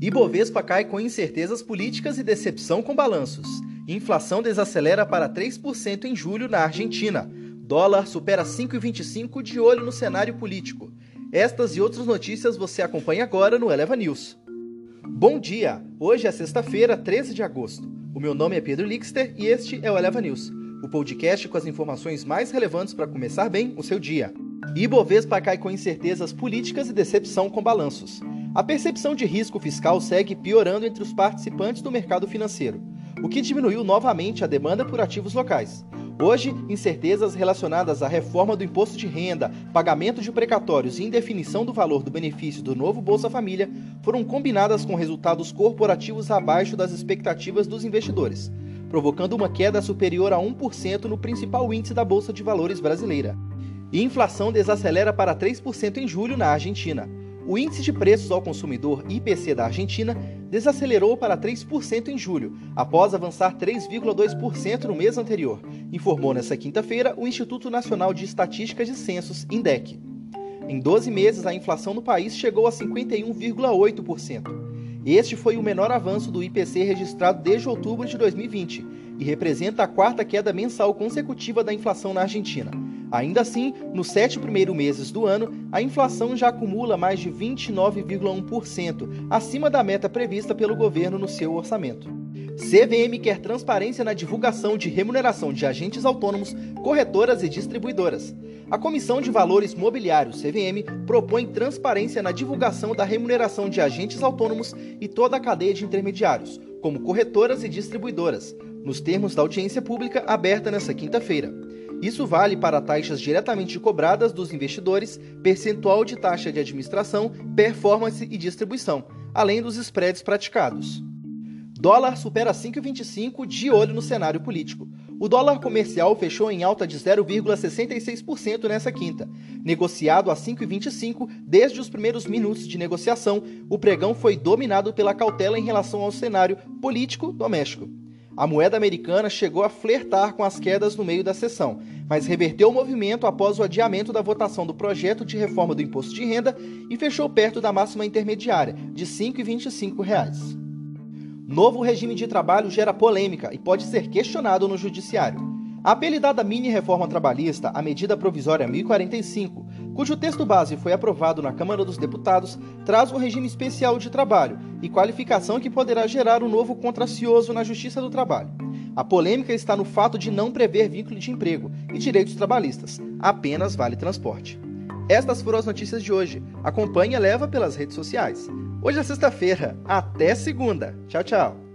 Ibovespa cai com incertezas políticas e decepção com balanços. Inflação desacelera para 3% em julho na Argentina. Dólar supera 5,25 de olho no cenário político. Estas e outras notícias você acompanha agora no Eleva News. Bom dia! Hoje é sexta-feira, 13 de agosto. O meu nome é Pedro Lixter e este é o Eleva News, o podcast com as informações mais relevantes para começar bem o seu dia. Ibovespa cai com incertezas políticas e decepção com balanços. A percepção de risco fiscal segue piorando entre os participantes do mercado financeiro, o que diminuiu novamente a demanda por ativos locais. Hoje, incertezas relacionadas à reforma do imposto de renda, pagamento de precatórios e indefinição do valor do benefício do novo Bolsa Família foram combinadas com resultados corporativos abaixo das expectativas dos investidores, provocando uma queda superior a 1% no principal índice da Bolsa de Valores brasileira. E inflação desacelera para 3% em julho na Argentina. O índice de preços ao consumidor IPC da Argentina desacelerou para 3% em julho, após avançar 3,2% no mês anterior, informou nesta quinta-feira o Instituto Nacional de Estatísticas e Censos, INDEC. Em 12 meses, a inflação no país chegou a 51,8%. Este foi o menor avanço do IPC registrado desde outubro de 2020 e representa a quarta queda mensal consecutiva da inflação na Argentina. Ainda assim, nos sete primeiros meses do ano, a inflação já acumula mais de 29,1%, acima da meta prevista pelo governo no seu orçamento. CVM quer transparência na divulgação de remuneração de agentes autônomos, corretoras e distribuidoras. A Comissão de Valores Mobiliários, CVM, propõe transparência na divulgação da remuneração de agentes autônomos e toda a cadeia de intermediários, como corretoras e distribuidoras, nos termos da audiência pública aberta nesta quinta-feira. Isso vale para taxas diretamente cobradas dos investidores, percentual de taxa de administração, performance e distribuição, além dos spreads praticados. Dólar supera 5,25 de olho no cenário político. O dólar comercial fechou em alta de 0,66% nessa quinta. Negociado a 5,25 desde os primeiros minutos de negociação, o pregão foi dominado pela cautela em relação ao cenário político doméstico. A moeda americana chegou a flertar com as quedas no meio da sessão, mas reverteu o movimento após o adiamento da votação do projeto de reforma do imposto de renda e fechou perto da máxima intermediária, de R$ 5,25. Novo regime de trabalho gera polêmica e pode ser questionado no judiciário. A apelidada mini-reforma trabalhista, a medida provisória 1045, cujo texto base foi aprovado na Câmara dos Deputados, traz um regime especial de trabalho e qualificação que poderá gerar um novo contracioso na Justiça do Trabalho. A polêmica está no fato de não prever vínculo de emprego e direitos trabalhistas, apenas vale transporte. Estas foram as notícias de hoje. Acompanhe e leva pelas redes sociais. Hoje é sexta-feira. Até segunda. Tchau, tchau.